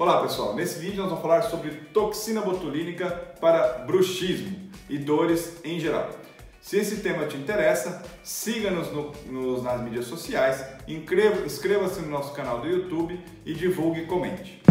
Olá pessoal, nesse vídeo nós vamos falar sobre toxina botulínica para bruxismo e dores em geral. Se esse tema te interessa, siga-nos no, nas mídias sociais, inscreva-se no nosso canal do YouTube e divulgue e comente.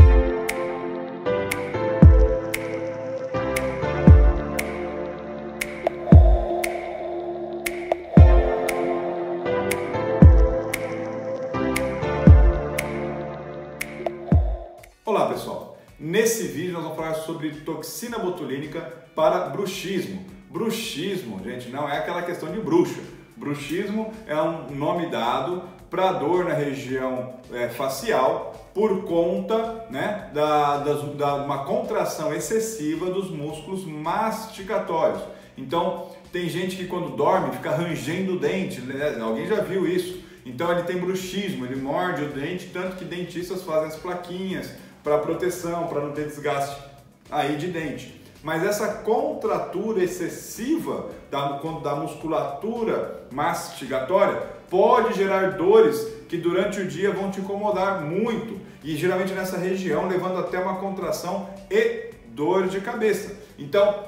Pessoal, nesse vídeo nós vamos falar sobre toxina botulínica para bruxismo. Bruxismo, gente, não é aquela questão de bruxa. Bruxismo é um nome dado para dor na região é, facial por conta né, da, da, da uma contração excessiva dos músculos mastigatórios. Então, tem gente que quando dorme fica rangendo o dente, né? alguém já viu isso. Então ele tem bruxismo, ele morde o dente, tanto que dentistas fazem as plaquinhas para proteção, para não ter desgaste aí de dente. Mas essa contratura excessiva da, da musculatura mastigatória pode gerar dores que durante o dia vão te incomodar muito e geralmente nessa região, levando até uma contração e dor de cabeça. Então,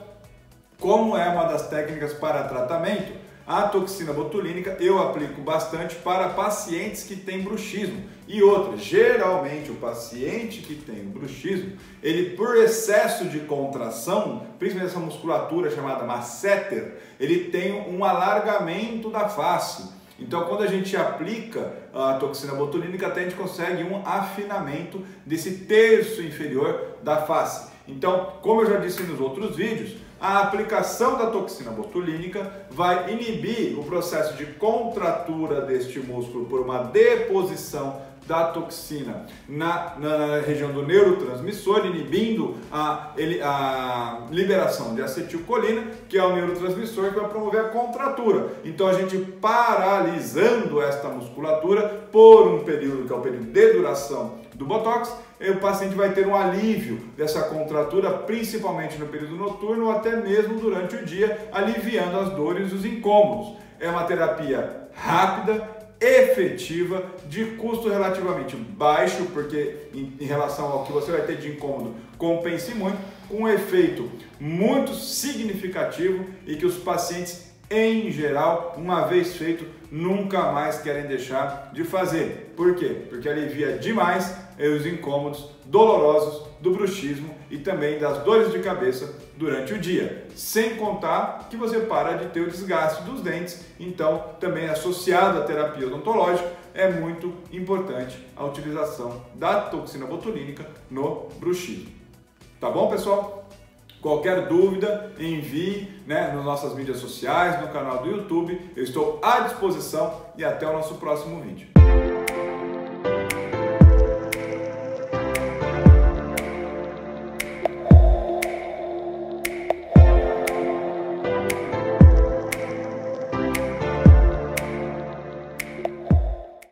como é uma das técnicas para tratamento, a toxina botulínica eu aplico bastante para pacientes que têm bruxismo. E outra, geralmente o paciente que tem bruxismo, ele por excesso de contração, principalmente essa musculatura chamada masseter, ele tem um alargamento da face. Então, quando a gente aplica a toxina botulínica, até a gente consegue um afinamento desse terço inferior da face. Então, como eu já disse nos outros vídeos, a aplicação da toxina botulínica vai inibir o processo de contratura deste músculo por uma deposição da toxina na, na região do neurotransmissor, inibindo a, a liberação de acetilcolina, que é o neurotransmissor que vai promover a contratura. Então a gente paralisando esta musculatura por um período que é o período de duração do Botox, o paciente vai ter um alívio dessa contratura, principalmente no período noturno ou até mesmo durante o dia, aliviando as dores e os incômodos. É uma terapia rápida, efetiva, de custo relativamente baixo, porque em, relação ao que você vai ter de incômodo, compense muito, com um efeito muito significativo e que os pacientes em geral, uma vez feito, nunca mais querem deixar de fazer. Por quê? Porque alivia demais os incômodos dolorosos do bruxismo e também das dores de cabeça durante o dia. Sem contar que você para de ter o desgaste dos dentes, então também associado à terapia odontológica é muito importante a utilização da toxina botulínica no bruxismo. Tá bom, pessoal? Qualquer dúvida, envie né, nas nossas mídias sociais, no canal do YouTube. Eu estou à disposição e até o nosso próximo vídeo.